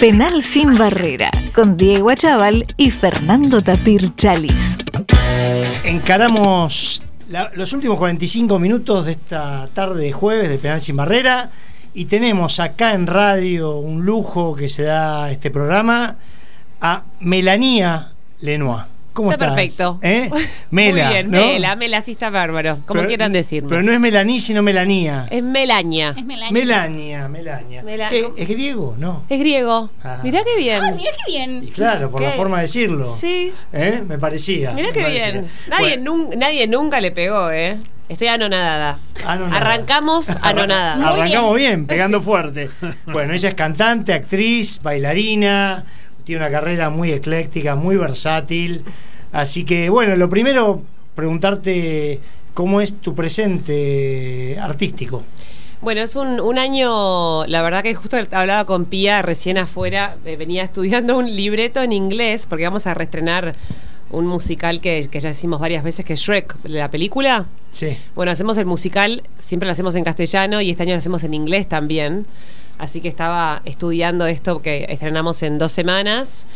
Penal sin barrera, con Diego Achával y Fernando Tapir Chalis. Encaramos los últimos 45 minutos de esta tarde de jueves de Penal sin barrera y tenemos acá en radio un lujo que se da este programa a Melanía Lenoir. ¿Cómo Está estás? perfecto. ¿Eh? Mela, Muy bien, ¿no? Mela, Mela, sí está bárbaro. Como Pero- quieran decirme. Pero no es Melaní, sino Melanía. Es Melaña. Es Melania. Melania, Melania. Mela- ¿Qué? ¿Es griego? No. Es griego. Ah. Mirá qué bien. Ah, mira qué bien. Y claro, por la ¿Qué? forma de decirlo. Sí. ¿Eh? Me parecía. Mirá me qué parecía. bien. Nadie, Bueno, nun- nadie nunca le pegó, ¿eh? Estoy anonadada. Anonada. Arrancamos anonada. Muy Arrancamos bien, pegando fuerte. Bueno, ella es cantante, actriz, bailarina, tiene una carrera muy ecléctica, muy versátil. Así que, bueno, lo primero, preguntarte cómo es tu presente artístico. Bueno, es un, un año, la verdad que justo hablaba con Pía recién afuera, eh, venía estudiando un libreto en inglés, porque vamos a reestrenar un musical que, que ya hicimos varias veces, que es Shrek, la película. Sí. Bueno, hacemos el musical, siempre lo hacemos en castellano y este año lo hacemos en inglés también. Así que estaba estudiando esto que estrenamos en dos semanas.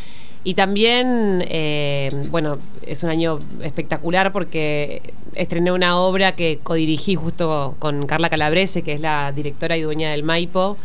Y también, eh, bueno, es un año espectacular porque estrené una obra que codirigí justo con Carla Calabrese, que es la directora y dueña del Maipo.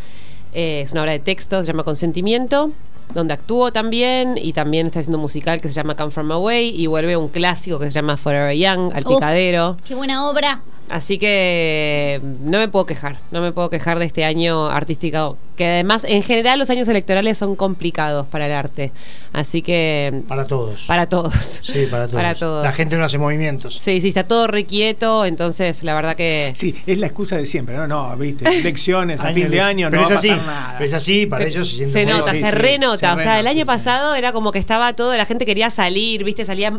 Eh, es una obra de texto, se llama Consentimiento, donde actúo también y también está haciendo un musical que se llama Come From Away y vuelve un clásico que se llama Forever Young, al Uf, picadero. Qué buena obra. Así que no me puedo quejar, no me puedo quejar de este año artístico, que además en general los años electorales son complicados para el arte. Así que Para todos. para todos. Sí, para todos. Para todos. La gente no hace movimientos. Sí, sí, está todo requieto, entonces la verdad que... Sí, es la excusa de siempre, ¿no? No, viste, elecciones a fin de año, pero no va a es así, pasar nada. pero es así, para ellos se siente Se muy nota, bien. se sí, renota. se o sea, el año sí, sí. pasado era como que estaba todo, la gente quería salir, ¿viste? Salía,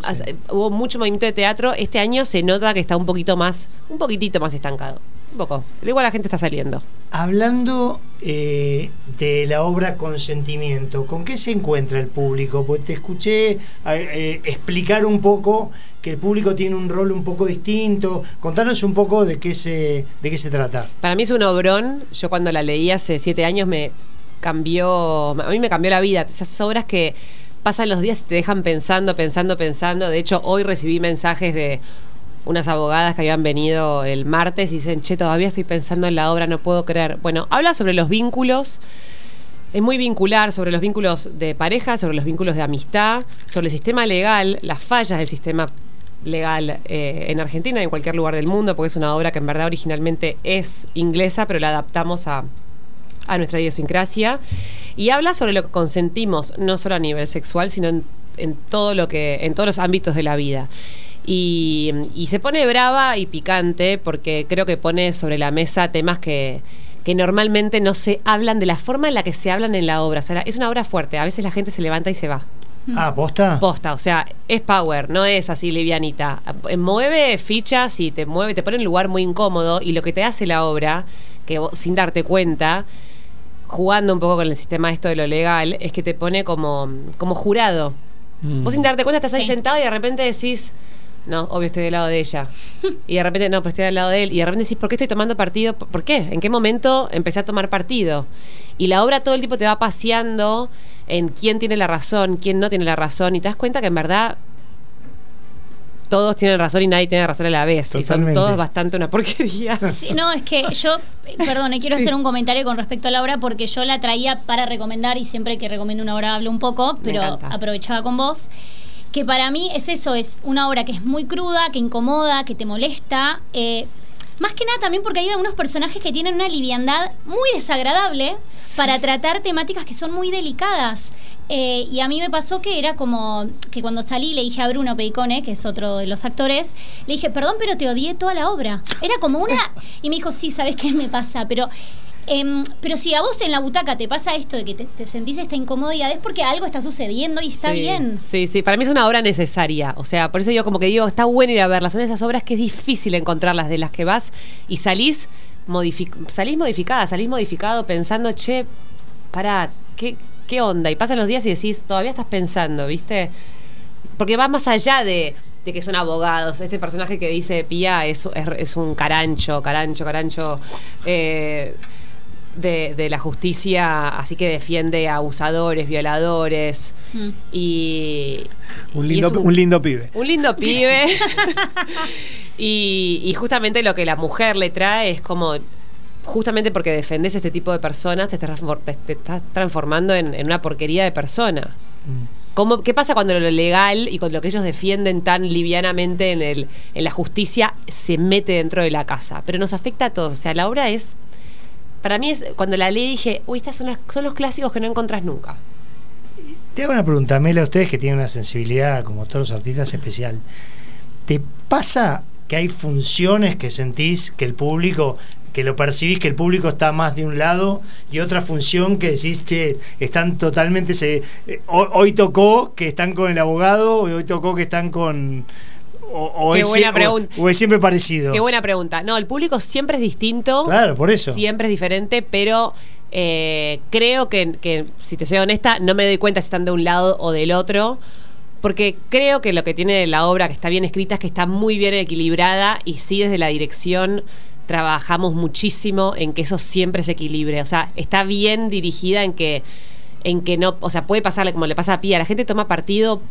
hubo mucho movimiento de teatro. Este año se nota que está un poquito más, un poquitito más estancado. Un poco. Pero igual la gente está saliendo. Hablando eh, de la obra Consentimiento, ¿con qué se encuentra el público? Pues te escuché eh, eh, explicar un poco que el público tiene un rol un poco distinto. Contanos un poco de qué se, de qué se trata. Para mí es un obrón. Yo cuando la leí hace siete años me cambió, a mí me cambió la vida. Esas obras que pasan los días y te dejan pensando, pensando, pensando. De hecho, hoy recibí mensajes de unas abogadas que habían venido el martes y dicen, che, todavía estoy pensando en la obra, no puedo creer. Bueno, habla sobre los vínculos. Es muy vincular sobre los vínculos de pareja, sobre los vínculos de amistad, sobre el sistema legal, las fallas del sistema legal eh, en Argentina y en cualquier lugar del mundo, porque es una obra que en verdad originalmente es inglesa, pero la adaptamos a, a nuestra idiosincrasia. Y habla sobre lo que consentimos, no solo a nivel sexual, sino en, en todo lo que, en todos los ámbitos de la vida. Y, y se pone brava y picante porque creo que pone sobre la mesa temas que, que normalmente no se hablan de la forma en la que se hablan en la obra. O sea, es una obra fuerte. A veces la gente se levanta y se va. Ah, ¿posta? Posta, o sea, es power, no es así livianita. Eh, Mueve fichas y te mueve, te pone en un lugar muy incómodo y lo que te hace la obra, que vos, sin darte cuenta, jugando un poco con el sistema esto de lo legal, es que te pone como, como jurado. Mm. Vos sin darte cuenta estás ahí Sí. sentado y de repente decís, no, obvio estoy del lado de ella. Y de repente, no, pero estoy del lado de él. Y de repente decís, ¿por qué estoy tomando partido? ¿Por qué? ¿En qué momento empecé a tomar partido? Y la obra todo el tiempo te va paseando en quién tiene la razón, quién no tiene la razón. Y te das cuenta que en verdad todos tienen razón y nadie tiene razón a la vez. Y son Totalmente. todos bastante una porquería. Sí, no, es que yo, eh, perdón, quiero Sí. hacer un comentario con respecto a la obra porque yo la traía para recomendar y siempre que recomiendo una obra hablo un poco, pero aprovechaba con vos. Que para mí es eso, es una obra que es muy cruda, que incomoda, que te molesta. eh, más que nada también porque hay algunos personajes que tienen una liviandad muy desagradable para tratar temáticas que son muy delicadas. Eh, y a mí me pasó que era como que cuando salí le dije a Bruno Peicone, que es otro de los actores, le dije, perdón, pero te odié toda la obra. Era como una... Y me dijo, sí, ¿sabes qué me pasa? Pero... em, pero si a vos en la butaca te pasa esto de que te, te sentís esta incomodidad, es porque algo está sucediendo y está Sí, bien. Sí, sí, para mí es una obra necesaria. O sea, por eso yo como que digo, está bueno ir a verlas. Son esas obras que es difícil encontrarlas, de las que vas y salís, modific salís modificada, salís modificado pensando, che, pará, ¿qué, ¿qué onda? Y pasan los días y decís, todavía estás pensando, ¿viste? Porque va más allá de, de que son abogados. Este personaje que dice Pía es, es, es un carancho, carancho, carancho. eh, de, de la justicia, así que defiende a abusadores, violadores Mm. y... Un lindo, un lindo pibe. un lindo pibe. y, y justamente lo que la mujer le trae es como. Justamente porque defendes este tipo de personas, te estás, te transformando en, en una porquería de persona. ¿Cómo, ¿Qué pasa cuando lo legal y con lo que ellos defienden tan livianamente en, el, en la justicia se mete dentro de la casa? Pero nos afecta a todos. O sea, la obra es. Para mí es. Cuando la leí dije, uy, estas son, las- son los clásicos que no encontrás nunca. Te hago una pregunta, Mela, ustedes que tienen una sensibilidad, como todos los artistas, especial. ¿Te pasa que hay funciones que sentís que el público, que lo percibís que el público está más de un lado y otra función que decís, che, están totalmente... Se, eh, ho- hoy tocó que están con el abogado hoy tocó que están con... O, o Qué es, buena o- pregunta. o es siempre parecido. Qué buena pregunta. No, el público siempre es distinto. Claro, por eso. Siempre es diferente, pero eh, creo que, que, si te soy honesta, no me doy cuenta si están de un lado o del otro. Porque creo que lo que tiene la obra que está bien escrita es que está muy bien equilibrada y sí desde la dirección trabajamos muchísimo en que eso siempre se equilibre. O sea, está bien dirigida en que, en que no, o sea, puede pasarle como le pasa a Pía, la gente toma partido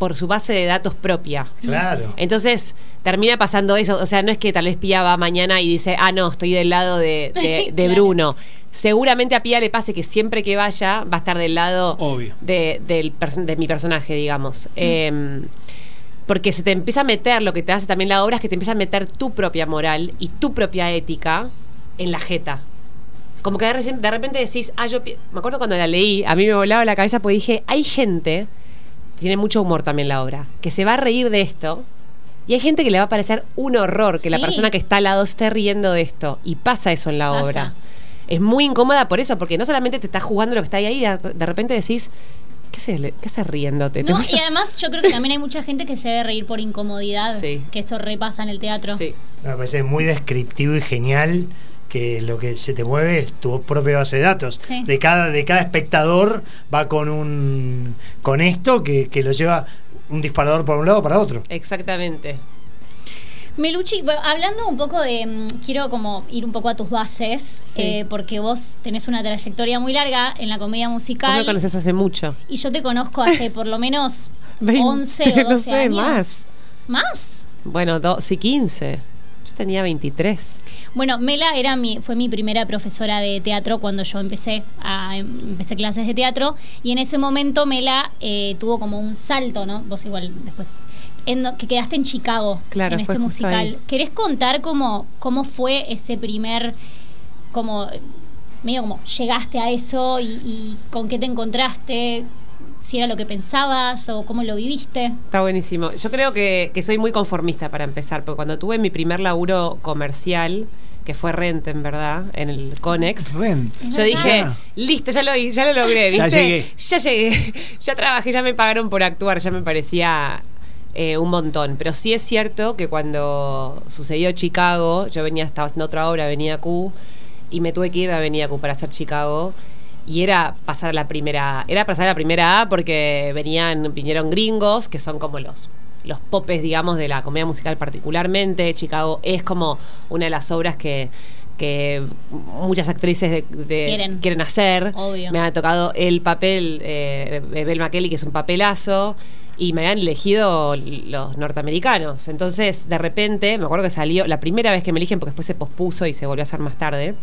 por su base de datos propia. Claro. Entonces termina pasando eso. O sea, no es que tal vez Pía va mañana y dice, ah, no, estoy del lado de, de- de Claro. Bruno. Seguramente a Pía le pase que siempre que vaya va a estar del lado Obvio. de, del perso- de mi personaje, digamos. Eh, porque se te empieza a meter, lo que te hace también la obra es que te empieza a meter tu propia moral y tu propia ética en la jeta. Como que de, repente decís, ah, yo me acuerdo cuando la leí, a mí me volaba la cabeza porque dije, hay gente, tiene mucho humor también la obra, que se va a reír de esto. Y hay gente que le va a parecer un horror que la persona que está al lado esté riendo de esto. Y pasa eso en la Pasa. obra. Es muy incómoda por eso, porque no solamente te estás jugando lo que está ahí, ahí de, de repente decís, ¿qué se, qué se riéndote? No, y además yo creo que también hay mucha gente que se debe reír por incomodidad, Sí. que eso repasa en el teatro. Sí. Me parece muy descriptivo y genial que lo que se te mueve es tu propia base de datos. Sí. De cada, de cada espectador va con un con esto que, que lo lleva un disparador para un lado o para otro. Exactamente. Meluchi, hablando un poco de, mm, quiero como ir un poco a tus bases, Sí. eh, porque vos tenés una trayectoria muy larga en la comedia Vos musical. me conoces hace mucho. Y yo te conozco hace por lo menos 20, 11 o 12 no sé, años. más. ¿Más? Bueno, do- sí, 15. Tenía 23. Bueno, Mela era mi, fue mi primera profesora de teatro cuando yo empecé a empecé clases de teatro y en ese momento Mela eh, tuvo como un salto, ¿no? Vos igual después en que quedaste en Chicago Claro, en este musical. ahí. ¿Querés contar cómo cómo fue ese primer como medio como llegaste a eso y, y con qué te encontraste? Si era lo que pensabas o cómo lo viviste. Está buenísimo. Yo creo que, que soy muy conformista para empezar, porque cuando tuve mi primer laburo comercial, que fue Rente, en verdad, en el Conex, Rent. Yo dije, Ah. listo, ya lo, ya lo logré, Ya ¿viste? llegué. Ya llegué, ya trabajé, ya me pagaron por actuar, ya me parecía eh, un montón. Pero sí es cierto que cuando sucedió Chicago, yo venía, estaba haciendo otra obra, Avenida Q, y me tuve que ir a Avenida Q para hacer Chicago. Y era pasar a la primera A. Era pasar a la primera A porque venían, vinieron gringos, que son como los, los popes, digamos, de la comedia musical particularmente. Chicago es como una de las obras que, que muchas actrices de- de- Quieren. hacer. Obvio. Me ha tocado el papel eh, de Bel Kelly, que es un papelazo. Y me habían elegido los norteamericanos. Entonces, de repente, me acuerdo que salió, la primera vez que me eligen, porque después se pospuso y se volvió a hacer más tarde,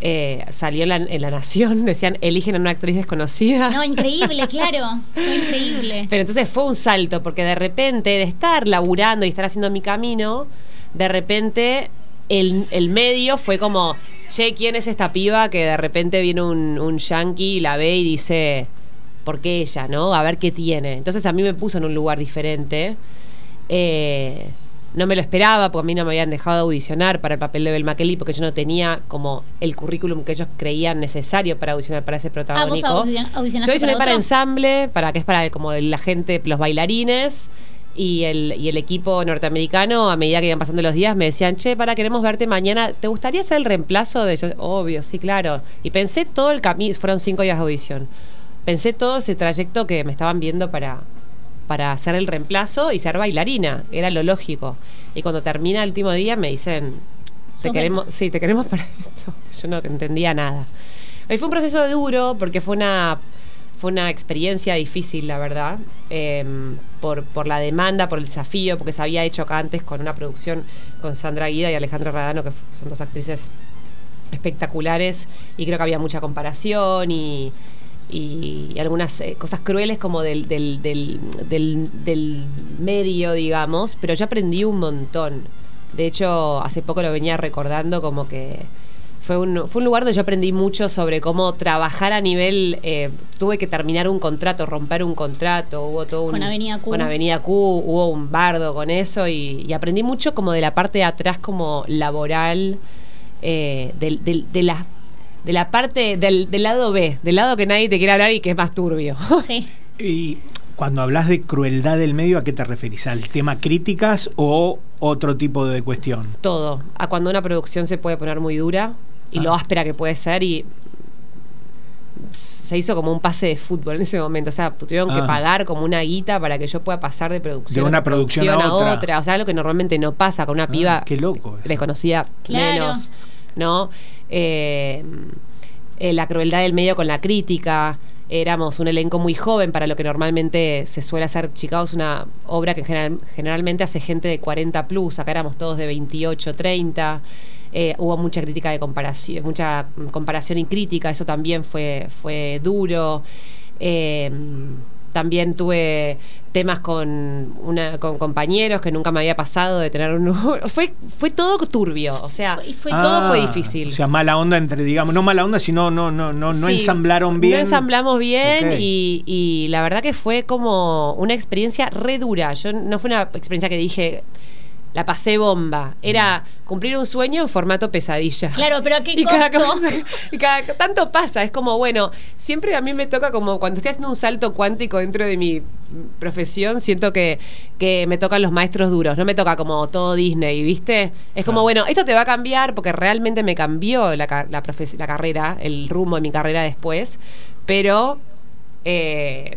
eh, salió en la, en La Nación, decían, eligen a una actriz desconocida. No, increíble, claro. Fue increíble. Pero entonces fue un salto, porque de repente, de estar laburando y estar haciendo mi camino, de repente el, el medio fue como, che, ¿quién es esta piba que de repente viene un, un yankee, la ve y dice, ¿por qué ella, no? A ver qué tiene. Entonces a mí me puso en un lugar diferente. Eh, no me lo esperaba, porque a mí no me habían dejado de audicionar para el papel de Belma Kelly, porque yo no tenía como el currículum que ellos creían necesario para audicionar para ese Ah, vos protagónico. Yo audicionaste audicioné para otro? ensamble, para que es para como la gente, los bailarines y el, y el equipo norteamericano, a medida que iban pasando los días, me decían, che, para, queremos verte mañana. ¿Te gustaría hacer el reemplazo de ellos? Obvio, sí, claro. Y pensé todo el camino, fueron cinco días de audición. Pensé todo ese trayecto que me estaban viendo para, para hacer el reemplazo y ser bailarina. Era lo lógico. Y cuando termina el último día me dicen, Te queremos, sí, te queremos para esto. Yo no entendía nada. Y fue un proceso duro porque fue una, fue una experiencia difícil, la verdad, eh, por, por la demanda, por el desafío, porque se había hecho acá antes con una producción con Sandra Guida y Alejandra Radano, que son dos actrices espectaculares, y creo que había mucha comparación y, y algunas eh, cosas crueles como del, del, del, del, del medio, digamos, pero yo aprendí un montón. De hecho, hace poco lo venía recordando como que fue un, fue un lugar donde yo aprendí mucho sobre cómo trabajar a nivel. eh, tuve que terminar un contrato, romper un contrato, hubo todo un. Con Avenida Q. Con Avenida Q, hubo un bardo con eso y, y aprendí mucho como de la parte de atrás, como laboral, eh, de, la, de la parte del, del lado B, del lado que nadie te quiere hablar y que es más turbio. Sí. Y cuando hablas de crueldad del medio, ¿a qué te referís? ¿Al tema críticas o otro tipo de cuestión? todo. A cuando una producción se puede poner muy dura y lo Ah. áspera que puede ser y se hizo como un pase de fútbol en ese momento. O sea, tuvieron que Ah. pagar como una guita para que yo pueda pasar de producción De una producción a otra. O sea, algo que normalmente no pasa con una Ah, piba qué loco desconocida Claro. menos, ¿no? Eh, eh, la crueldad del medio con la crítica. Éramos un elenco muy joven para lo que normalmente se suele hacer. Chicago es una obra que general- generalmente hace gente de 40 plus. Acá éramos todos de 28, 30. Eh, hubo mucha crítica de comparación, mucha comparación y crítica. Eso también fue, fue duro. También tuve temas con una con compañeros que nunca me había pasado de tener un fue fue todo turbio o sea Fue- y fue- todo fue Ah, difícil O sea, mala onda entre, digamos, no mala onda, sino no, no, no, no Sí, ensamblaron bien. No ensamblamos bien y, y la verdad que fue como una experiencia re dura. Yo no fue una experiencia que dije, la pasé bomba. Era cumplir un sueño en formato pesadilla. Claro, pero ¿a qué y cada, costo? y cada tanto pasa, es como, bueno, siempre a mí me toca como cuando estoy haciendo un salto cuántico dentro de mi profesión, siento que, que me tocan los maestros duros, no me toca como todo Disney, ¿viste? Es como, bueno, esto te va a cambiar porque realmente me cambió la, la, profes- la carrera, el rumbo de mi carrera después, pero... eh,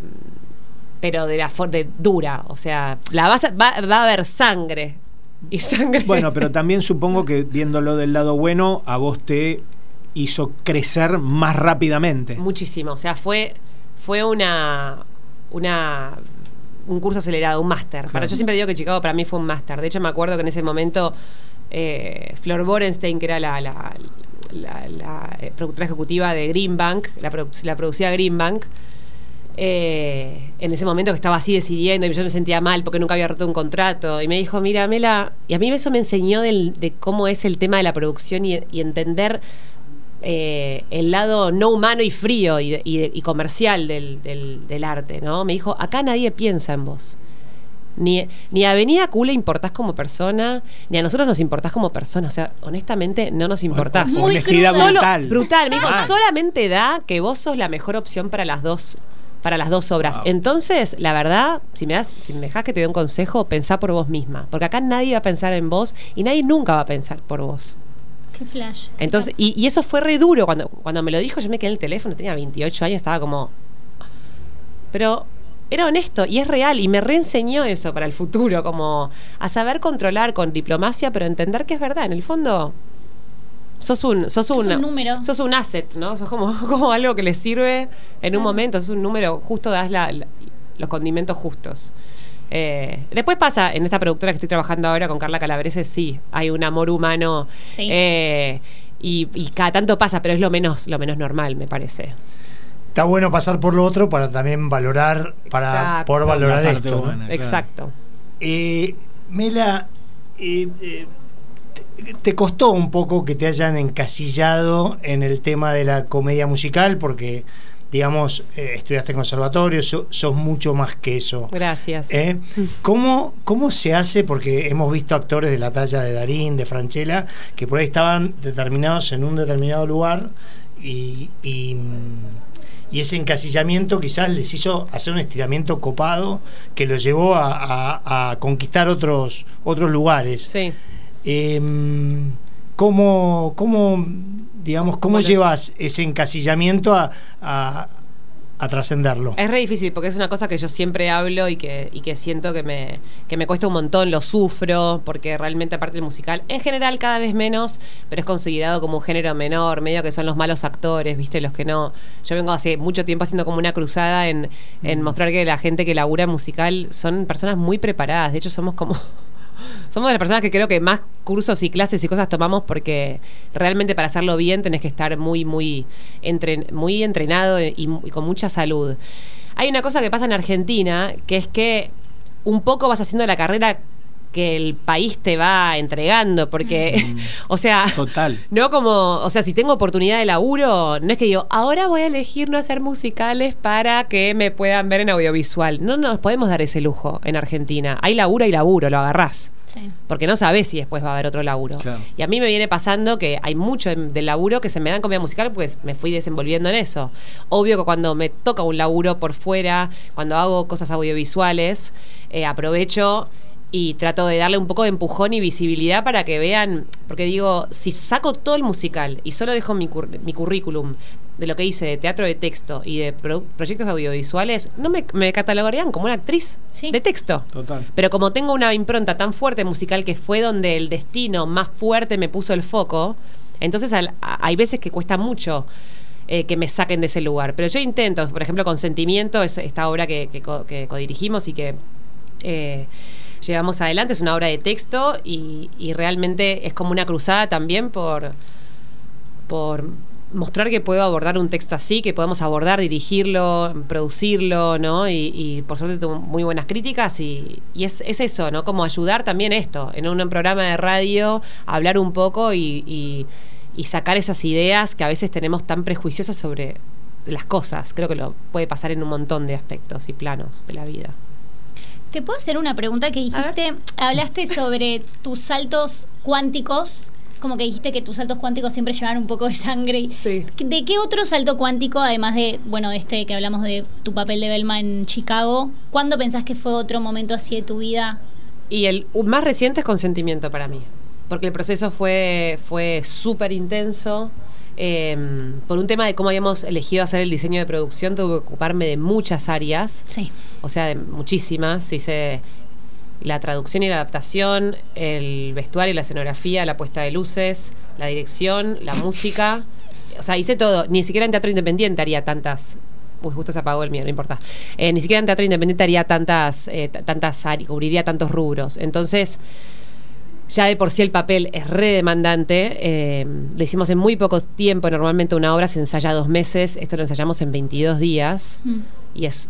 pero de la for- de dura, o sea, la vas a- va, va a haber sangre y sangre. Bueno, pero también supongo que viéndolo del lado bueno, a vos te hizo crecer más rápidamente. Muchísimo. O sea, fue, fue una, una un curso acelerado, un máster. Para Claro. yo siempre digo que Chicago para mí fue un máster. De hecho, me acuerdo que en ese momento eh, Flor Borenstein, que era la, la- la- la, eh, productora ejecutiva de Greenbank, la, produ- la producida Greenbank, eh, en ese momento que estaba así decidiendo y yo me sentía mal porque nunca había roto un contrato y me dijo, mira, Mela, y a mí eso me enseñó del- de cómo es el tema de la producción y, y entender eh, el lado no humano y frío y, y- y comercial del, del- del arte, ¿no? Me dijo, acá nadie piensa en vos. Ni, ni a Avenida Q le importás como persona, ni a nosotros nos importás como persona. O sea, honestamente, no nos importás. Muy Honestidad. Solo- brutal. brutal. Me dijo, Ah. solamente da que vos sos la mejor opción para las dos para las dos obras. Wow. Entonces, la verdad, si me das, si me dejas que te dé un consejo, pensá por vos misma, porque acá nadie va a pensar en vos y nadie nunca va a pensar por vos. Qué flash. Entonces, y, y eso fue re duro cuando, cuando me lo dijo, yo me quedé en el teléfono, tenía 28 años, estaba como pero era honesto y es real y me reenseñó eso para el futuro, como a saber controlar con diplomacia, pero entender que es verdad. En el fondo, sos un, sos Sos un, un número. sos un asset, ¿no? Sos como, como algo que le sirve en Claro. un momento, sos un número, justo das la- la- los condimentos justos. Eh, después pasa, en esta productora que estoy trabajando ahora con Carla Calabrese, sí, hay un amor humano. Sí. eh, y, y cada tanto pasa, pero es lo menos, lo menos normal, me parece. Está bueno pasar por lo otro para también valorar, para Exacto. poder valorar esto. ¿no? humana. Claro. Exacto. Eh, Mela, eh, eh, te, costó un poco que te hayan encasillado en el tema de la comedia musical porque, digamos, eh, estudiaste en conservatorio, so- sos mucho más que eso. Gracias. ¿Eh? ¿Cómo, ¿Cómo se hace? Porque hemos visto actores de la talla de Darín, de Franchella, que por ahí estaban determinados en un determinado lugar y, y, y ese encasillamiento quizás les hizo hacer un estiramiento copado que los llevó a, a- a conquistar otros, otros lugares. Sí. Eh, ¿cómo, cómo, digamos, cómo Bueno, llevas ese encasillamiento a, a- a trascenderlo. Es re difícil porque es una cosa que yo siempre hablo y que, y que siento que me, que me cuesta un montón, lo sufro, porque realmente aparte del musical, en general cada vez menos, pero es considerado como un género menor, medio que son los malos actores, ¿viste? Los que no... Yo vengo hace mucho tiempo haciendo como una cruzada en, en mostrar que la gente que labura musical son personas muy preparadas, de hecho somos como... Somos de las personas que creo que más cursos y clases y cosas tomamos porque realmente para hacerlo bien tenés que estar muy, muy, entren- muy entrenado y, y con mucha salud. Hay una cosa que pasa en Argentina, que es que un poco vas haciendo la carrera que el país te va entregando, porque, o sea, Total. no como, o sea, si tengo oportunidad de laburo, no es que digo, ahora voy a elegir no hacer musicales para que me puedan ver en audiovisual. No nos podemos dar ese lujo en Argentina. Hay laburo y laburo, lo agarrás. Sí. Porque no sabes si después va a haber otro laburo. Claro. Y a mí me viene pasando que hay mucho del laburo que se me dan comida musical, pues me fui desenvolviendo en eso. Obvio que cuando me toca un laburo por fuera, cuando hago cosas audiovisuales, eh, aprovecho y trato de darle un poco de empujón y visibilidad para que vean, porque digo, si saco todo el musical y solo dejo mi, cur- mi currículum de lo que hice de teatro de texto y de pro- proyectos audiovisuales, no me, me catalogarían como una actriz Sí. de texto. Total. Pero como tengo una impronta tan fuerte musical que fue donde el destino más fuerte me puso el foco, entonces al- a- hay veces que cuesta mucho eh, que me saquen de ese lugar. Pero yo intento, por ejemplo, Consentimiento, es esta obra que, que, co- que codirigimos y que eh, llevamos adelante, es una obra de texto y, realmente es como una cruzada también por, por mostrar que puedo abordar un texto así, que podemos abordar, dirigirlo, producirlo, ¿no? Y, y por suerte tuvo muy buenas críticas y, y es, es eso, ¿no? Como ayudar también esto, en un, programa de radio, hablar un poco y, y- y sacar esas ideas que a veces tenemos tan prejuiciosas sobre las cosas. Creo que lo puede pasar en un montón de aspectos y planos de la vida. ¿Te puedo hacer una pregunta que dijiste? Hablaste sobre tus saltos cuánticos, como que dijiste que tus saltos cuánticos siempre llevan un poco de sangre. Sí. ¿De qué otro salto cuántico, además de, bueno, este que hablamos de tu papel de Belma en Chicago, cuándo pensás que fue otro momento así de tu vida? Y el más reciente es consentimiento para mí, porque el proceso fue, fue súper intenso. Eh, por un tema de cómo habíamos elegido hacer el diseño de producción, tuve que ocuparme de muchas áreas, Sí. o sea, de muchísimas. Hice la traducción y la adaptación, el vestuario y la escenografía, la puesta de luces, la dirección, la música. O sea, hice todo. Ni siquiera en teatro independiente haría tantas. Uy, justo se apagó el mío, no importa. Eh, ni siquiera en teatro independiente haría tantas, eh, tantas áreas, cubriría tantos rubros. Entonces, ya de por sí el papel es re demandante. eh, lo hicimos en muy poco tiempo. Normalmente una obra se ensaya dos meses. Esto lo ensayamos en 22 días. Mm. Y es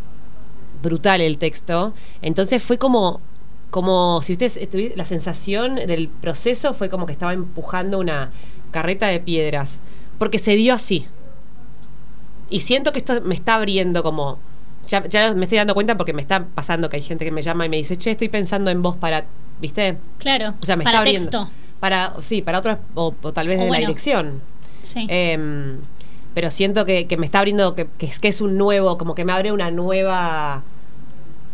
brutal el texto. Entonces fue como, como si ustedes estuvi- la sensación del proceso fue como que estaba empujando una carreta de piedras. Porque se dio así. Y siento que esto me está abriendo como. Ya, ya me estoy dando cuenta porque me está pasando que hay gente que me llama y me dice, che, estoy pensando en vos para. ¿Viste? Claro. O sea, me para está abriendo. texto. Para, sí, para otras, o, o tal vez de la dirección. Sí. Em, pero siento que, que me está abriendo, que, que es, que es un nuevo, como que me abre una nueva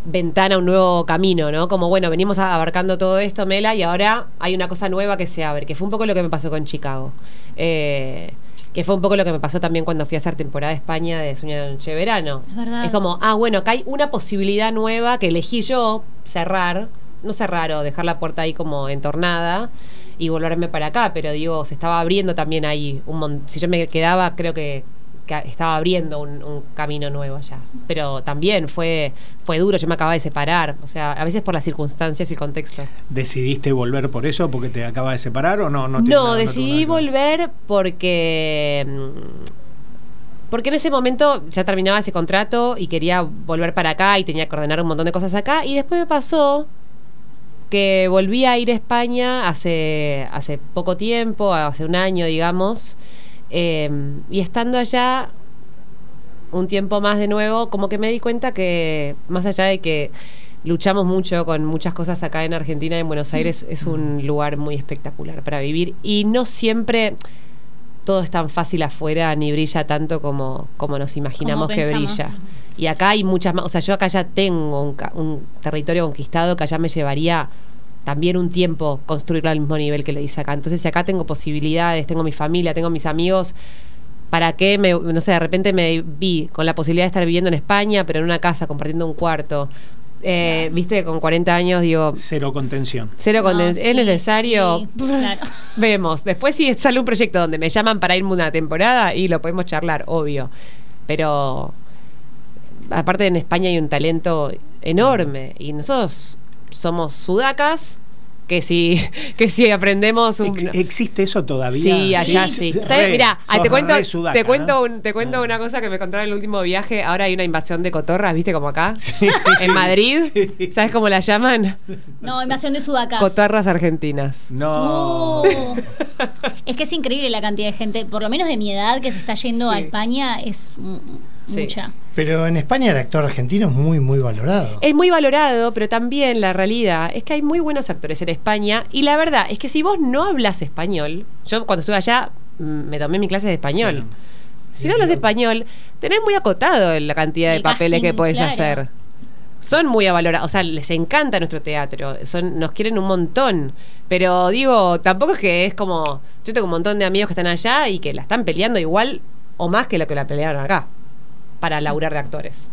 ventana, un nuevo camino, ¿no? Como, bueno, venimos abarcando todo esto, Mela, y ahora hay una cosa nueva que se abre, que fue un poco lo que me pasó con Chicago. Eh, que fue un poco lo que me pasó también cuando fui a hacer temporada de España de Sueño de Noche de Verano. Es verdad. Es como, ah, bueno, acá hay una posibilidad nueva que elegí yo cerrar, no cerrar o dejar la puerta ahí como entornada y volverme para acá, pero digo, se estaba abriendo también ahí un mon- Si yo me quedaba, creo que, que estaba abriendo un, un camino nuevo allá. Pero también fue, fue duro, yo me acababa de separar, o sea, a veces por las circunstancias y el contexto. ¿Decidiste volver por eso? ¿Porque te acaba de separar o no? No, No, nada- decidí volver porque. mm, Porque en ese momento ya terminaba ese contrato y quería volver para acá y tenía que ordenar un montón de cosas acá. Y después me pasó que volví a ir a España hace, hace poco tiempo, hace un año, digamos. eh, y estando allá un tiempo más de nuevo, como que me di cuenta que, más allá de que luchamos mucho con muchas cosas acá en Argentina y en Buenos Aires, es un lugar muy espectacular para vivir. Y no siempre todo es tan fácil afuera ni brilla tanto como, como nos imaginamos Como que brilla. Y acá hay muchas más, o sea, yo acá ya tengo un, territorio conquistado que allá me llevaría también un tiempo construirlo al mismo nivel que lo hice acá. Entonces, si acá tengo posibilidades, tengo mi familia, tengo mis amigos, ¿Para qué? Me, no sé, de repente me vi con la posibilidad de estar viviendo en España, pero en una casa, compartiendo un cuarto. Eh, Viste, con 40 años, digo, Cero contención. cero No, sí, ¿Es necesario? sí, claro. Vemos. Después si sale un proyecto donde me llaman para irme una temporada y lo podemos charlar, obvio. Pero aparte en España hay un talento enorme y nosotros somos sudacas que si que si aprendemos un Ex- ¿Existe eso todavía? Sí, allá sí. Re, ¿Sabes? Mira, sos te cuento, sudaca, te cuento, ¿no? un- te cuento Ah. una cosa que me contaron en el último viaje. Ahora hay una invasión de cotorras, ¿viste? Como acá. Sí. En Madrid. Sí. ¿Sabes cómo la llaman? No, invasión de sudacas. Cotorras argentinas. No. Uh. es que es increíble la cantidad de gente, por lo menos de mi edad, que se está yendo a Sí. España, es mm, Sí. mucha. Pero en España el actor argentino es muy, muy valorado. Es muy valorado, pero también la realidad es que hay muy buenos actores en España y la verdad es que si vos no hablas español, yo cuando estuve allá mm, me tomé mi clase de español. Claro. Si no hablas español, tenés muy acotado la cantidad de El papeles que podés claro. hacer. Son muy avalorados, o sea, les encanta nuestro teatro, son, nos quieren un montón. Pero digo, tampoco es que es como. Yo tengo un montón de amigos que están allá y que la están peleando igual o más que lo que la pelearon acá, para laburar de actores.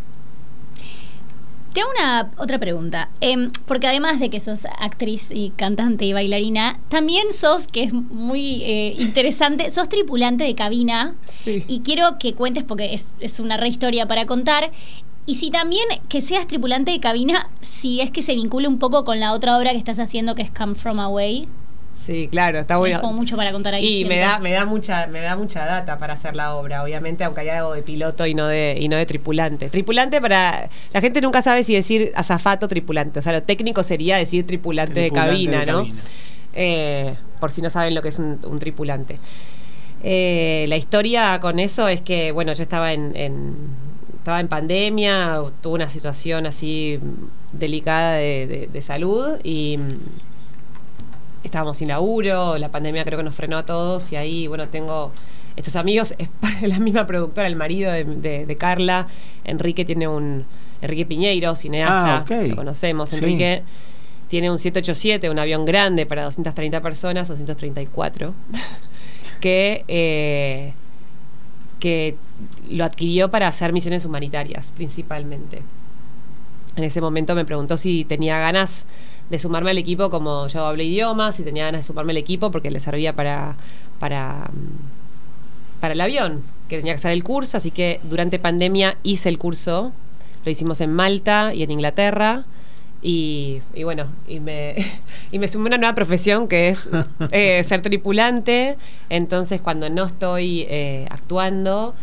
Te hago una otra pregunta, Em, porque además de que sos actriz y cantante y bailarina, también sos, que es muy eh, interesante, sos tripulante de cabina Sí. y quiero que cuentes, porque es, es una re historia para contar, y si también que seas tripulante de cabina, si es que se vincula un poco con la otra obra que estás haciendo que es Come From Away, Sí, claro, está bueno. como mucho para contar ahí. Y me da, me da mucha, me da mucha data para hacer la obra, obviamente, aunque haya algo de piloto y no de, y no de tripulante. Tripulante para. La gente nunca sabe si decir azafato o tripulante. O sea, lo técnico sería decir tripulante, Tripulante de cabina, de ¿no? cabina. Eh, por si no saben lo que es un, un tripulante. Eh, la historia con eso es que, bueno, yo estaba en, en- estaba en pandemia, tuve una situación así delicada de, de- de salud y estábamos sin laburo, la pandemia creo que nos frenó a todos y ahí, bueno, tengo estos amigos, es parte de la misma productora, el marido de, de- de Carla, Enrique tiene un, Enrique Piñeiro, cineasta, Ah, lo conocemos, Sí. Enrique tiene un 787, un avión grande para 230 personas, 234, que, eh, que lo adquirió para hacer misiones humanitarias principalmente. En ese momento me preguntó si tenía ganas de sumarme al equipo, como yo hablo idiomas, si tenía ganas de sumarme al equipo porque le servía para, para, mm, para el avión, que tenía que hacer el curso, así que durante pandemia hice el curso, lo hicimos en Malta y en Inglaterra. Y, y bueno, y me, y me sumé a una nueva profesión que es eh, ser tripulante. Entonces, cuando no estoy eh, actuando,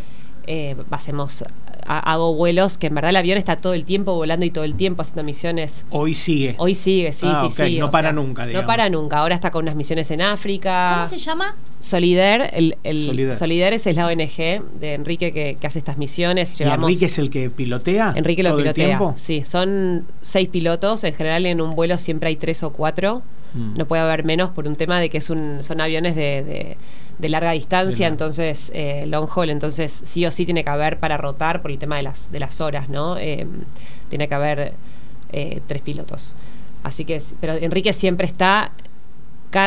eh, hacemos, ha- hago vuelos que en verdad el avión está todo el tiempo volando y todo el tiempo haciendo misiones. Hoy sigue. Hoy sigue, sí, Ah, sí, ok, sí. no para sea, nunca, digamos. No para nunca. Ahora está con unas misiones en África. ¿Cómo se llama? Solider, el, el Solider. Solider. es la ONG de Enrique que, que hace estas misiones. ¿Y Enrique es el que pilotea? Enrique lo todo el pilotea. tiempo? Sí, son seis pilotos. En general en un vuelo siempre hay tres o cuatro. Mm. No puede haber menos por un tema de que es un, son aviones de, de- de larga distancia, De entonces eh, long haul, entonces sí o sí tiene que haber para rotar por el tema de las, de las horas, ¿no? Eh, tiene que haber eh, tres pilotos. Así que, pero Enrique siempre está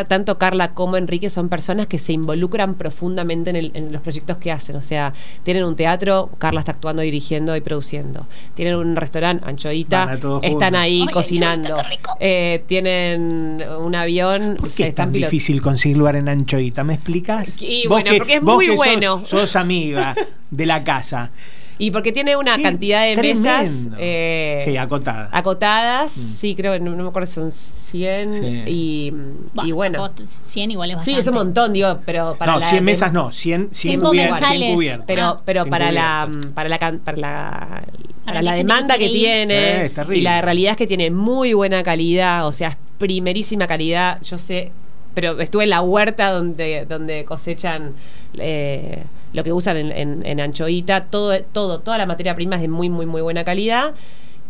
Tanto Carla como Enrique son personas que se involucran profundamente en, el- en los proyectos que hacen. O sea, tienen un teatro, Carla está actuando, dirigiendo y produciendo. Tienen un restaurante, Anchoita, están juntos. ahí Ay, cocinando. Anchoita. Eh, tienen un avión, ¿Por se qué es están tan difícil conseguir lugar en Anchoita? ¿Me explicas? Y bueno, que- porque es vos muy que sos- bueno. Sos, amiga de la casa. Y porque tiene una Qué cantidad de mesas tremendo. eh, Sí, acotada. acotadas. Sí, creo que no, no me acuerdo si son 100. Sí. Y, Bah, y bueno. tampoco 100 igual es Sí, bastante. es un montón, digo, pero para no, la 100 de- mesas no, 100, 100, Cien cubier- comensales. 100 cubiertos. Pero, Ah. pero Sin para la, para la can- para la para la demanda que tiene Sí, es terrible. y la realidad es que tiene muy buena calidad, o sea, es primerísima calidad. Yo sé, pero estuve en la huerta donde donde cosechan eh, lo que usan en, en, en Anchoita, todo todo toda la materia prima es de muy muy muy buena calidad.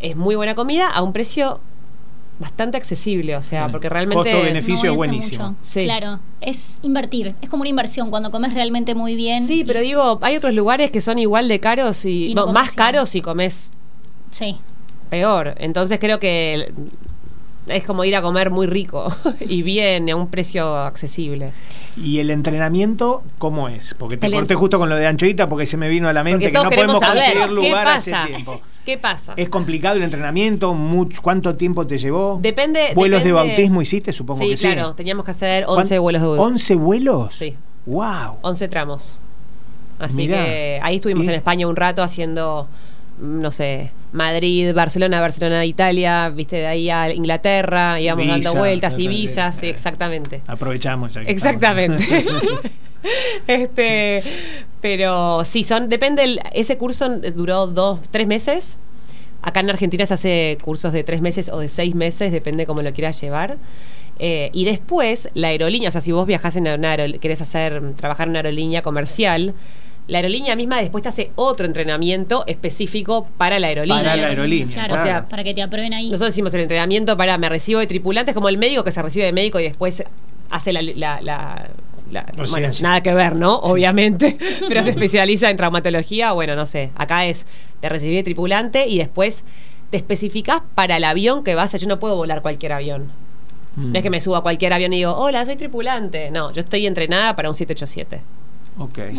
Es muy buena comida a un precio bastante accesible, o sea, Bien. porque realmente Costo-beneficio. No es buenísimo. Sí. Claro, es invertir, es como una inversión cuando comes realmente muy bien. Sí, y- pero digo, hay otros lugares que son igual de caros y, Y no no, comes más caros y comes Sí. peor. Entonces creo que es como ir a comer muy rico y bien, a un precio accesible. ¿Y el entrenamiento cómo es? Porque te El corté justo con lo de Anchoita porque se me vino a la mente que no podemos saber conseguir lugar hace tiempo. ¿Qué pasa? ¿Es complicado el entrenamiento? Much- ¿Cuánto tiempo te llevó? Depende- ¿Vuelos de bautismo hiciste? Supongo sí, que sí. claro, teníamos que hacer 11 ¿Cuán- vuelos de ¿11 vuelos? Sí. ¡Wow! 11 tramos. Así Mirá. que ahí estuvimos Y- en España un rato haciendo, no sé, Madrid, Barcelona, Barcelona, Italia, viste, de ahí a Inglaterra, íbamos dando vueltas. Ibiza, sí, exactamente. Aprovechamos ya que Exactamente. este, pero sí, son, depende, el- ese curso duró dos, tres meses. Acá en Argentina se hace cursos de tres meses o de seis meses, depende cómo lo quieras llevar. Eh, y después, la aerolínea, o sea, si vos viajás en una aerolínea, querés hacer, trabajar en una aerolínea comercial, la aerolínea misma después te hace otro entrenamiento específico para la aerolínea. Para la aerolínea, Claro, claro. o sea, para que te aprueben ahí. Nosotros hicimos el entrenamiento para me recibo de tripulante, es como el médico que se recibe de médico y después hace la... la- la- la- bueno, nada que ver, ¿no? Obviamente, pero se especializa en traumatología, bueno, no sé, acá es, te recibí de tripulante y después te especificás para el avión que vas a... Yo no puedo volar cualquier avión. Mm. No es que me suba a cualquier avión y digo, hola, soy tripulante. No, yo estoy entrenada para un 787.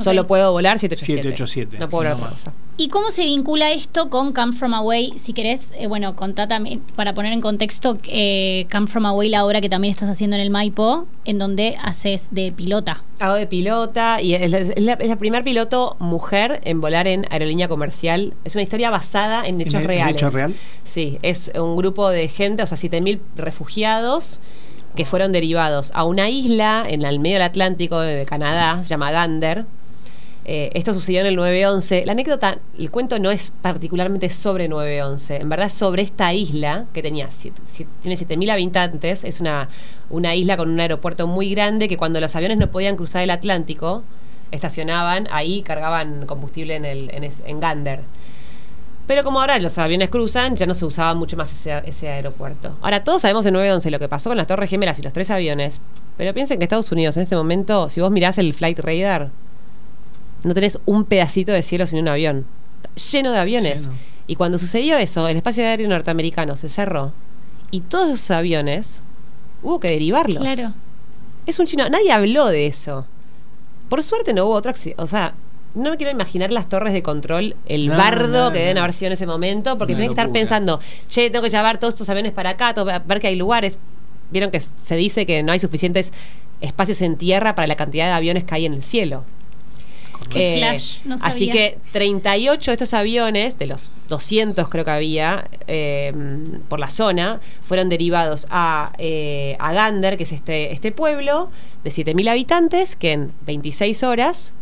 Solo puedo volar 787. 787, No puedo volar no otra más. cosa. ¿Y cómo se vincula esto con Come From Away? Si querés, eh, bueno, contá también, para poner en contexto, eh, Come From Away, la obra que también estás haciendo en el Maipo, en donde haces de pilota. Hago de pilota y es, es la, es la primer piloto mujer en volar en aerolínea comercial. Es una historia basada en hechos ¿En- en reales. hecho real? Sí, es un grupo de gente, o sea, 7.000 refugiados que fueron derivados a una isla en el medio del Atlántico de Canadá, se llama Gander. Eh, esto sucedió en el 9-11. La anécdota, el cuento no es particularmente sobre 9-11, en verdad es sobre esta isla que tenía siete- siete- tiene 7.000 habitantes, es una, una isla con un aeropuerto muy grande que cuando los aviones no podían cruzar el Atlántico, estacionaban ahí, cargaban combustible en, el, en, Gander. Pero como ahora los aviones cruzan, ya no se usaba mucho más ese, ese aeropuerto. Ahora, todos sabemos en 9-11 lo que pasó con las Torres Gemelas y los tres aviones. Pero piensen que Estados Unidos en este momento, si vos mirás el Flight Radar, no tenés un pedacito de cielo sin un avión. Está Lleno de aviones. Lleno. Y cuando sucedió eso, el espacio aéreo norteamericano se cerró. Y todos esos aviones hubo que derivarlos. Claro. Es un chino. Nadie habló de eso. Por suerte no hubo otro accidente. O sea, no me quiero imaginar las torres de control, el No, bardo no, que deben haber sido en ese momento, porque tenés que estar pensando, che, tengo que llevar todos estos aviones para acá, ver que hay lugares. Vieron que se dice que no hay suficientes espacios en tierra para la cantidad de aviones que hay en el cielo. Qué flash, no así sabía. que 38 de estos aviones, de los 200 creo que había eh, por la zona, fueron derivados a, eh, a Gander, que es este, este pueblo de 7.000 habitantes, que en 26 horas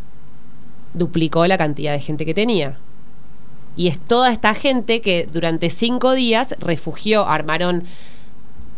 duplicó la cantidad de gente que tenía. Y es toda esta gente que durante cinco días refugió, armaron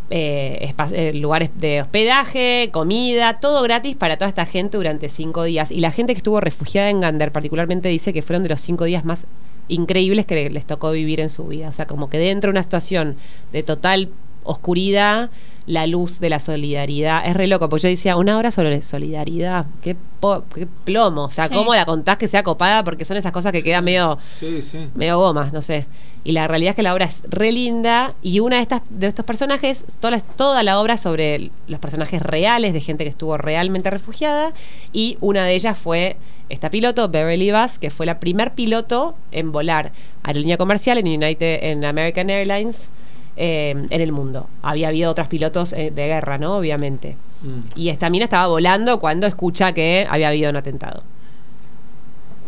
eh, eh, lugares de hospedaje, comida, todo gratis para toda esta gente durante cinco días. Y la gente que estuvo refugiada en Gander particularmente dice que fueron de los cinco días más increíbles que les tocó vivir en su vida. O sea, como que dentro de una situación de total oscuridad, la luz de la solidaridad. Es re loco, porque yo decía, una hora sobre solidaridad. Qué, po- qué plomo. O sea, Sí. ¿cómo la contás que sea copada? Porque son esas cosas que quedan medio Sí, sí. medio gomas, no sé. Y la realidad es que la obra es re linda y una de estas de estos personajes, toda la, toda la obra sobre los personajes reales de gente que estuvo realmente refugiada y una de ellas fue esta piloto Beverly Bass, que fue la primer piloto en volar aerolínea comercial en United en American Airlines eh, en el mundo. Había habido otros pilotos eh, de guerra, ¿no? Obviamente. Mm. Y esta mina estaba volando cuando escucha que había habido un atentado.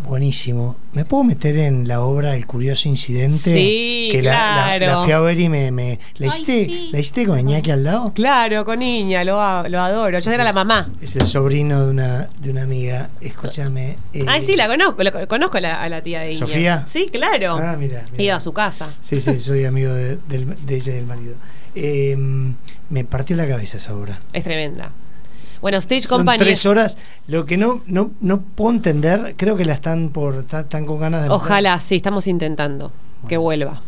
Buenísimo. ¿Me puedo meter en la obra El curioso incidente? Sí, que la- la, claro. la fui a ver y me... me ¿la, Ay, hiciste, sí. ¿La hiciste con Iñaki al lado? Claro, con niña, lo, adoro. Yo era la mamá. Es el sobrino de una, de una amiga. Escúchame. eh, Ay, sí, la conozco, la- conozco a la, a la tía de Iña. ¿Sofía? Sí, claro. Ah, mira. mira. Ido a su casa. Sí, sí, soy amigo de, de ella y del marido. Eh, me partió la cabeza esa obra. Es tremenda. Bueno, Stage Son Company. tres es- horas. Lo que no, no, no puedo entender, creo que la están por están, con ganas de. Ojalá, sí, estamos intentando que vuelva.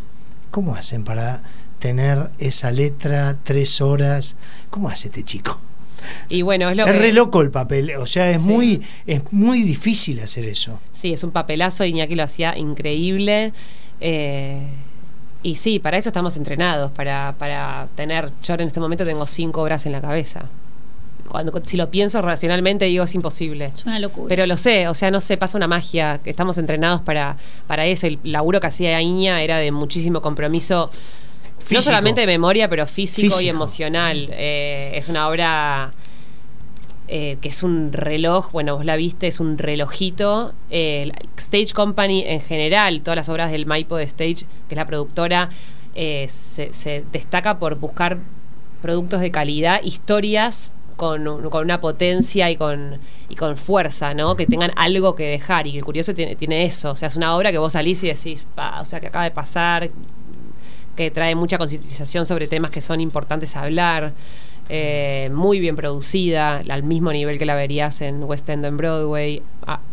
¿Cómo hacen para tener esa letra tres horas? ¿Cómo hace este chico? Y bueno, es lo es que. re loco el papel, o sea, es Sí. muy es muy difícil hacer eso. Sí, es un papelazo. Iñaki lo hacía increíble. Eh, Y sí, para eso estamos entrenados, para, para tener, yo en este momento tengo cinco obras en la cabeza. Cuando, si lo pienso racionalmente digo es imposible. Es una locura. Pero lo sé, o sea, no sé, pasa una magia, que estamos entrenados para, para eso. El laburo que hacía Iña era de muchísimo compromiso, no solamente de memoria, pero físico, y emocional. Eh, es una obra eh, que es un reloj, bueno, vos la viste, es un relojito. Eh, Stage Company en general, todas las obras del Maipo de Stage, que es la productora, eh, se, se destaca por buscar productos de calidad, historias con, con una potencia y con, y con fuerza, ¿no? Que tengan algo que dejar. Y el curioso tiene, tiene eso. O sea, es una obra que vos salís y decís, "Pa, o sea, que acaba de pasar, que trae mucha concientización sobre temas que son importantes a hablar. eh, muy bien producida, al mismo nivel que la verías en West End en Broadway,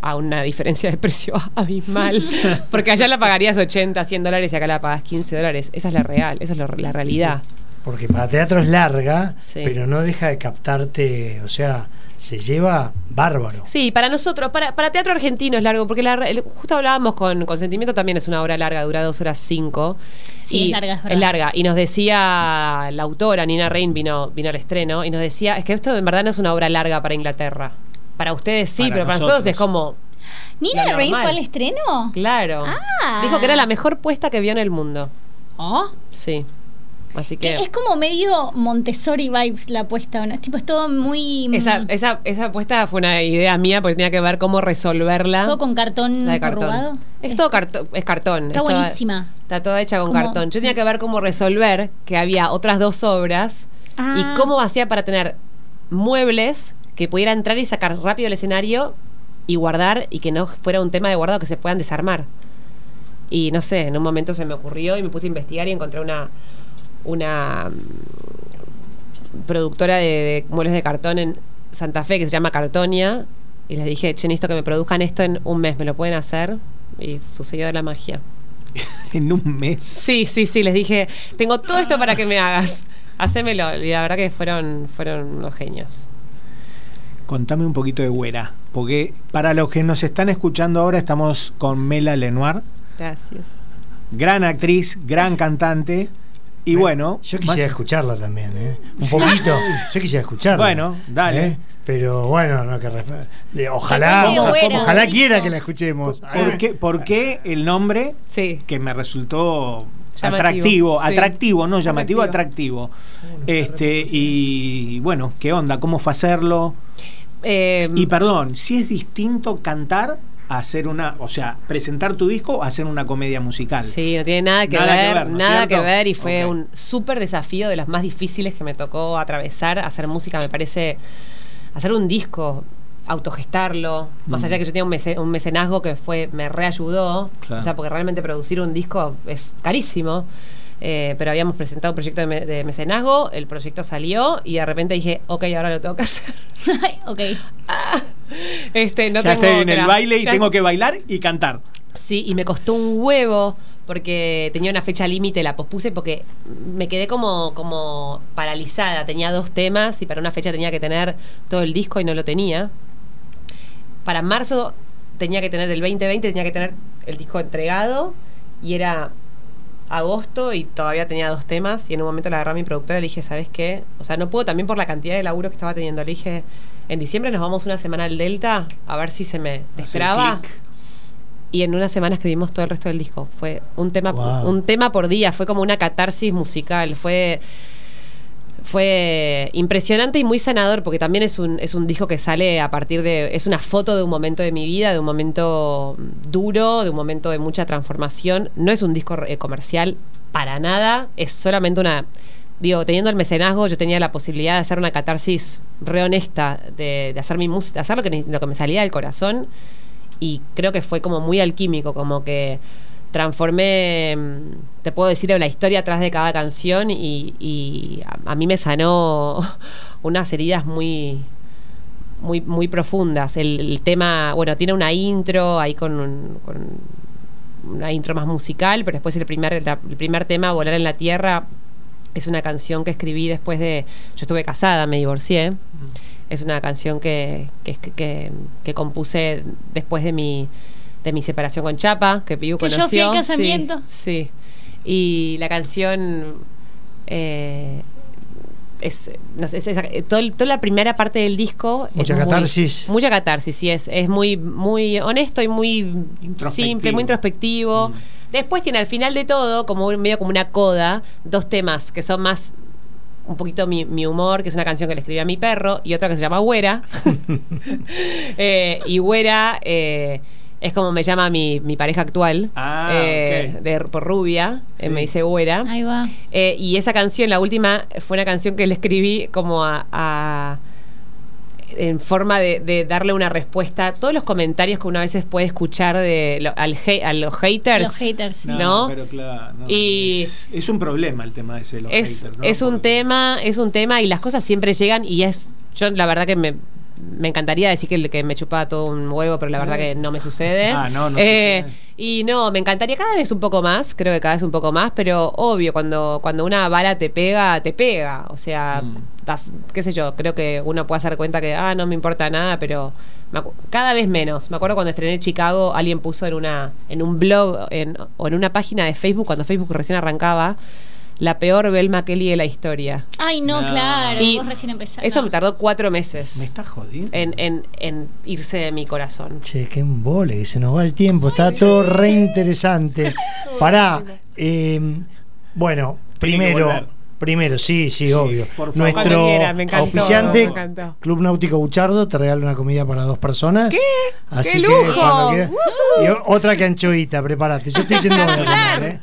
a, una diferencia de precio abismal. Porque allá la pagarías 80, 100 dólares y acá la pagas 15 dólares. Esa es la real, esa es lo- la realidad. Porque para teatro es larga, Sí. pero no deja de captarte, o sea, se lleva bárbaro. Sí, para nosotros, para, para teatro argentino es largo, porque la, el- justo hablábamos con Consentimiento, también es una obra larga, dura dos horas cinco. Sí, Y es larga, es verdad. larga. Y nos decía la autora, Nina Rain, vino, vino al estreno, y nos decía, es que esto en verdad no es una obra larga para Inglaterra. Para ustedes sí, Para pero para nosotros. es como, ¿Nina normal. fue al estreno? claro. Ah. Dijo que era la mejor puesta que vio en el mundo. Oh. Sí. Así Que que... es como medio Montessori vibes la apuesta, ¿no? Tipo, es todo muy. mm, Esa, esa, esa apuesta fue una idea mía porque tenía que ver cómo resolverla. todo con cartón La de cartón. Es todo cartón, es cartón. Está es toda- buenísima. Está toda hecha con Como- cartón. Yo tenía que ver cómo resolver que había otras dos obras Ah. y cómo hacía para tener muebles que pudiera entrar y sacar rápido el escenario y guardar y que no fuera un tema de guardado que se puedan desarmar. Y no sé, en un momento se me ocurrió y me puse a investigar y encontré una una mm, productora de, de muebles de cartón en Santa Fe que se llama Cartonia y les dije, che, necesito que me produzcan esto en un mes, ¿me lo pueden hacer? Y sucedió la magia. En un mes. Sí, sí, sí, les dije, tengo todo esto para que me hagas. Hacémelo. Y la verdad que fueron, fueron unos genios. Contame un poquito de Güera. Porque para los que nos están escuchando ahora, estamos con Mela Lenoir, Gracias. gran actriz, gran cantante. Y Me- bueno. Yo más- quisiera escucharla también, ¿eh? Un poquito. Yo quisiera escucharla. Bueno, dale. ¿eh? Pero bueno, no que resp- de- ojalá, ojalá dijo. quiera que la escuchemos. ¿Por qué, por qué el nombre Sí. que me resultó Llamativo, atractivo, sí. atractivo, no llamativo, Atractivo. atractivo. Este, y bueno, ¿qué onda? ¿Cómo fue hacerlo? Eh, Y perdón, si es distinto cantar hacer una, o sea, presentar tu disco o hacer una comedia musical. Sí, no tiene nada que Nada que ver, ver, ¿no nada que cierto? ver y fue Ok. un súper desafío de los más difíciles que me tocó atravesar, hacer música, me parece, hacer un disco, autogestarlo, más Mm. allá que yo tenía un, mece- un mecenazgo que fue, me reayudó, Claro. o sea, porque realmente producir un disco es carísimo. eh, pero habíamos presentado un proyecto de, me- de mecenazgo, el proyecto salió y de repente dije, ok, ahora lo tengo que hacer. ok. Este, no ya tengo estoy en el baile y Ya- tengo que bailar y cantar. Sí, y me costó un huevo porque tenía una fecha límite, la pospuse porque me quedé como, como paralizada. Tenía dos temas y para una fecha tenía que tener todo el disco y no lo tenía. Para marzo tenía que tener del 2020, tenía que tener el disco entregado y era agosto y todavía tenía dos temas y en un momento la agarré a mi productora y le dije, ¿sabes qué? O sea, no puedo también por la cantidad de laburo que estaba teniendo. Le dije, en diciembre nos vamos una semana al Delta a ver si se me destraba. clic. Y en una semana escribimos todo el resto del disco. Fue un tema, Wow. un tema por día, fue como una catarsis musical. Fue, fue impresionante y muy sanador, porque también es un, es un disco que sale a partir de. es una foto de un momento de mi vida, de un momento duro, de un momento de mucha transformación. No es un disco eh, comercial para nada, es solamente una. Digo, teniendo el mecenazgo, yo tenía la posibilidad de hacer una catarsis re honesta, de, hacer mi música, hacer lo que, lo que me salía del corazón y creo que fue como muy alquímico, como que transformé, mm, te puedo decir la historia atrás de cada canción y, y a, a mí me sanó unas heridas muy muy muy profundas. El, el tema, bueno, tiene una intro ahí con, un- con una intro más musical, pero después el primer, la- el primer tema, Volar en la Tierra, es una canción que escribí después de, yo estuve casada, me divorcié. Es una canción que, que, que, que compuse después de mi, de mi separación con Chapa, que Piu Que yo conoció. fui al casamiento. Sí. Y la canción eh, es, no sé, es esa- eh, todo toda la primera parte del disco. es Mucha muy- catarsis. mucha catarsis, sí, es, es muy, muy honesto y muy simple, muy introspectivo. Después tiene al final de todo, como un- medio como una coda, dos temas que son más un poquito mi, mi humor, que es una canción que le escribí a mi perro, y otra que se llama Güera. Eh, y Güera eh, es como me llama mi, mi pareja actual, Ah, eh, ok. de, por rubia, eh, Sí. me dice Güera. Ahí va. Eh, y esa canción, la última, fue una canción que le escribí como a. a- en forma de, de darle una respuesta a todos los comentarios que una veces puede escuchar de lo- al a los haters. Los haters. ¿no? pero claro. no, Y- es, es un problema el tema ese de los es, haters, ¿no? es un Porque- tema, es un tema y las cosas siempre llegan y es. Yo la verdad que me, me encantaría decir que, que me chupaba todo un huevo, pero la verdad que no me sucede. Ah, no, no Eh, sucede. Y no, me encantaría cada vez un poco más, creo que cada vez un poco más, pero obvio, cuando, cuando una bala te pega, te pega. O sea, Mm. qué sé yo, creo que uno puede hacer cuenta que, ah, no me importa nada, pero cada vez menos. Me acuerdo cuando estrené Chicago, alguien puso en una en un blog en- o en una página de Facebook, cuando Facebook recién arrancaba, la peor Belma Kelly de la historia. Ay, no, No. claro. Y vos recién empezaste. Eso No. me tardó cuatro meses Me está jodiendo. en, en, en irse de mi corazón. Che, qué embole, que se nos va el tiempo. Está todo re interesante. Pará. eh, bueno, que primero. Primero, sí, sí, obvio. por favor. Nuestro Cuando quiera, me encantó, auspiciante, me. Club Náutico Buchardo, te regala una comida para dos personas. ¿Qué? Así ¡Qué que lujo! cuando quieras. Y o- otra canchoita, prepárate. Yo estoy comer, ¿eh?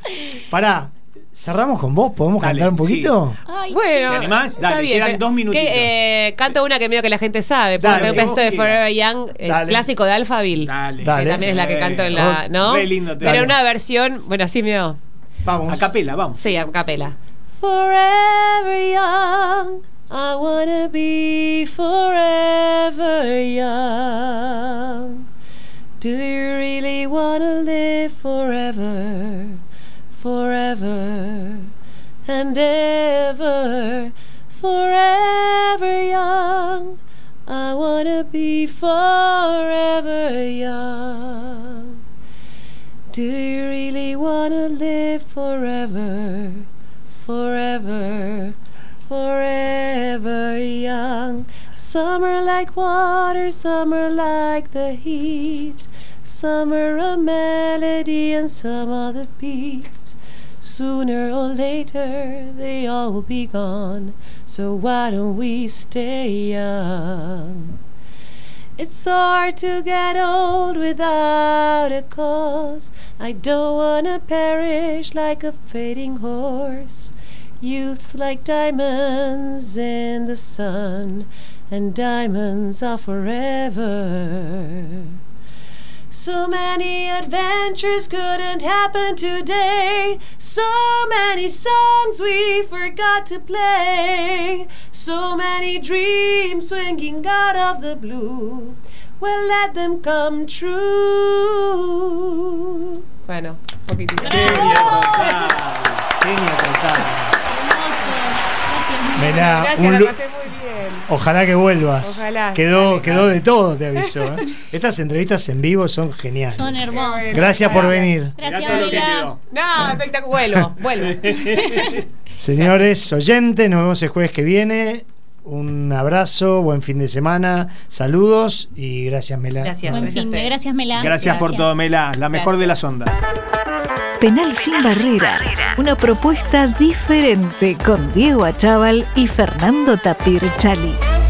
Pará, cerramos con vos, ¿podemos Dale, cantar un poquito? Ay, Bueno, ¿Te animás? está Dale, quedan pero- dos minutitos. que, eh, canto una que medio que la gente sabe. Porque Dale, un pedacito de Forever quieras. Young, el clásico de Alphaville. Dale. Que Dale. también es la que canto en la. ¿No? re lindo. Pero una versión. Bueno, así me Vamos. A capela, vamos. Sí, a capela. Forever young, I wanna be forever young. Do you really wanna live forever, forever and ever? Forever young, I wanna be forever young. Do you really wanna live forever, forever, forever young? Summer like water, summer like the heat. Summer a melody and some other beat. Sooner or later, they all will be gone. So why don't we stay young? It's hard to get old without a cause. I don't wanna perish like a fading horse. Youth like diamonds in the sun, and diamonds are forever. So many adventures couldn't happen today. So many songs we forgot to play. So many dreams swinging out of the blue. Well, let them come true. Bueno, poquitito. Genia total. Genia total. Mirá, Gracias, un Ojalá que vuelvas. Ojalá. Quedó, Dale, quedó de todo, te aviso. ¿eh? Estas entrevistas en vivo son geniales. son hermosos. Gracias por venir. Gracias, Mila. No, espectacular. Vuelvo, vuelvo. Señores oyentes, nos vemos el jueves que viene. Un abrazo, buen fin de semana, saludos y gracias, Mela. Gracias. Buen fin de. Gracias, Mela. Gracias por todo, Mela. La mejor de las ondas. Penal sin barrera. Una propuesta diferente con Diego Achával y Fernando Tapir Chalis.